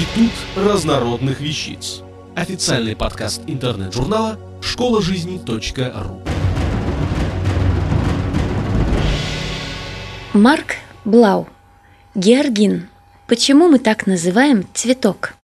Институт разнородных вещиц. Официальный подкаст интернет-журнала школа жизни.ру. Марк Блау. Георгин. Почему мы так называем цветок?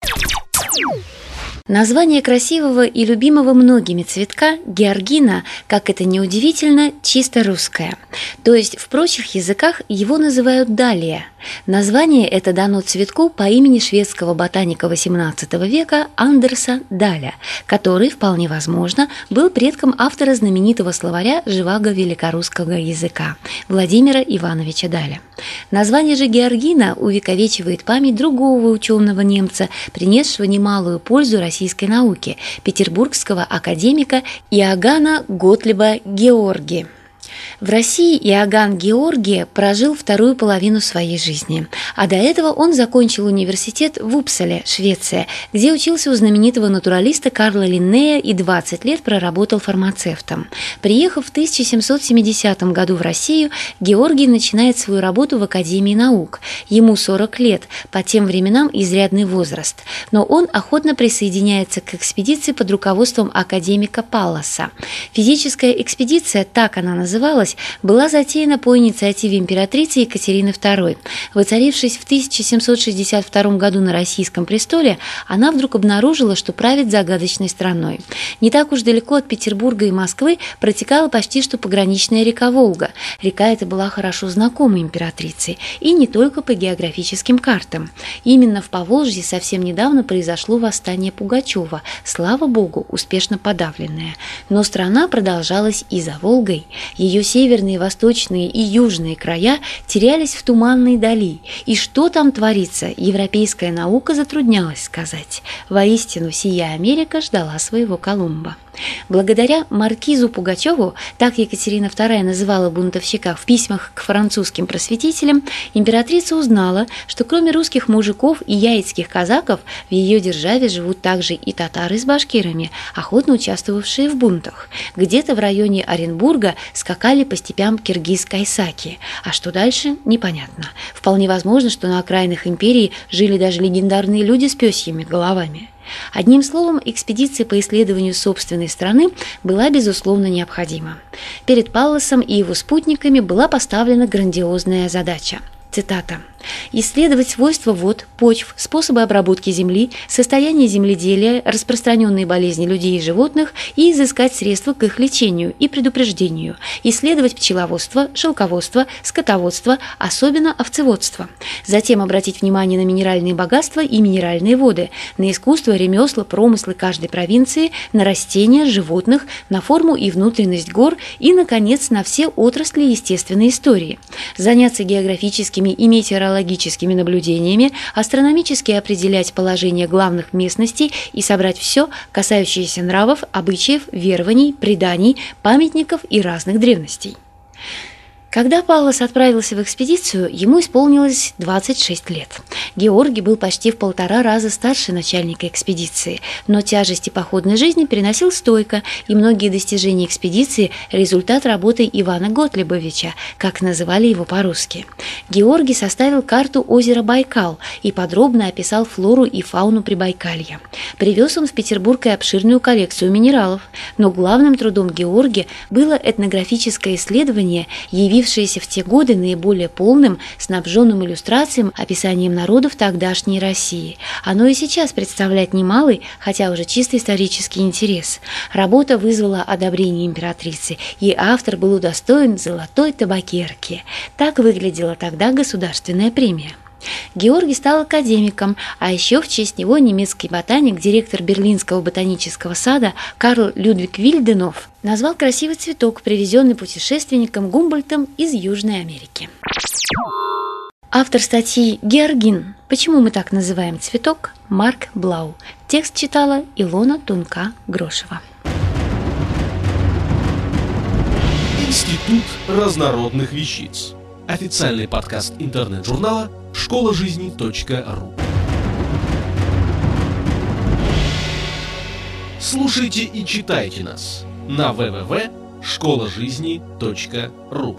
Название красивого и любимого многими цветка георгина, как это ни удивительно, чисто русское. То есть в прочих языках его называют далия. Название это дано цветку по имени шведского ботаника XVIII века Андерса Даля, который, вполне возможно, был предком автора знаменитого словаря живаго великорусского языка Владимира Ивановича Даля. Название же георгина увековечивает память другого ученого немца, принесшего немалую пользу российской науки, петербургского академика Иоганна Готлиба Георги. В России Иоганн Георгий прожил вторую половину своей жизни, а до этого он закончил университет в Упсале, Швеция, где учился у знаменитого натуралиста Карла Линнея и 20 лет проработал фармацевтом. Приехав в 1770 году в Россию, Георгий начинает свою работу в Академии наук. Ему 40 лет, по тем временам изрядный возраст, но он охотно присоединяется к экспедиции под руководством академика Палласа. Физическая экспедиция, так она называется, называлась, была затеяна по инициативе императрицы Екатерины II. Воцарившись в 1762 году на российском престоле, она вдруг обнаружила, что правит загадочной страной. Не так уж далеко от Петербурга и Москвы протекала почти что пограничная река Волга. Река эта была хорошо знакома императрице, и не только по географическим картам. Именно в Поволжье совсем недавно произошло восстание Пугачева, слава богу, успешно подавленное. Но страна продолжалась и за Волгой. Ее северные, восточные и южные края терялись в туманной дали, и что там творится, европейская наука затруднялась сказать. Воистину, сия Америка ждала своего Колумба. Благодаря маркизу Пугачеву, так Екатерина II называла бунтовщика в письмах к французским просветителям, императрица узнала, что кроме русских мужиков и яицких казаков в ее державе живут также и татары с башкирами, охотно участвовавшие в бунтах. Где-то в районе Оренбурга скакали по степям киргиз-кайсаки, а что дальше – непонятно. Вполне возможно, что на окраинах империи жили даже легендарные люди с пёсьими головами. Одним словом, экспедиция по исследованию собственной страны была, безусловно, необходима. Перед Палласом и его спутниками была поставлена грандиозная задача – Цитата. «Исследовать свойства вод, почв, способы обработки земли, состояние земледелия, распространенные болезни людей и животных и изыскать средства к их лечению и предупреждению, исследовать пчеловодство, шелководство, скотоводство, особенно овцеводство. Затем обратить внимание на минеральные богатства и минеральные воды, на искусство, ремесла, промыслы каждой провинции, на растения, животных, на форму и внутренность гор и, наконец, на все отрасли естественной истории. Заняться географическими геологическими и метеорологическими наблюдениями, астрономически определять положение главных местностей и собрать все, касающееся нравов, обычаев, верований, преданий, памятников и разных древностей. Когда Павлос отправился в экспедицию, ему исполнилось 26 лет. Георгий был почти в полтора раза старше начальника экспедиции, но тяжести походной жизни переносил стойко, и многие достижения экспедиции – результат работы Ивана Готлебовича, как называли его по-русски. Георгий составил карту озера Байкал и подробно описал флору и фауну Прибайкалья. Привез он в Петербург и обширную коллекцию минералов, но главным трудом Георгия было этнографическое исследование, явив явившееся в те годы наиболее полным, снабженным иллюстрациям, описанием народов тогдашней России. Оно и сейчас представляет немалый, хотя уже чисто исторический интерес. Работа вызвала одобрение императрицы, и автор был удостоен золотой табакерки. Так выглядела тогда государственная премия. Георгий стал академиком, а еще в честь него немецкий ботаник, директор Берлинского ботанического сада Карл Людвиг Вильденов назвал красивый цветок, привезенный путешественником Гумбольтом из Южной Америки. Автор статьи «Георгин. Почему мы так называем цветок?» Марк Блау. Текст читала Илона Тунка-Грошева. Институт разнородных вещиц. Официальный подкаст интернет-журнала школа жизни .ру. Слушайте и читайте нас на www.школажизни.ру.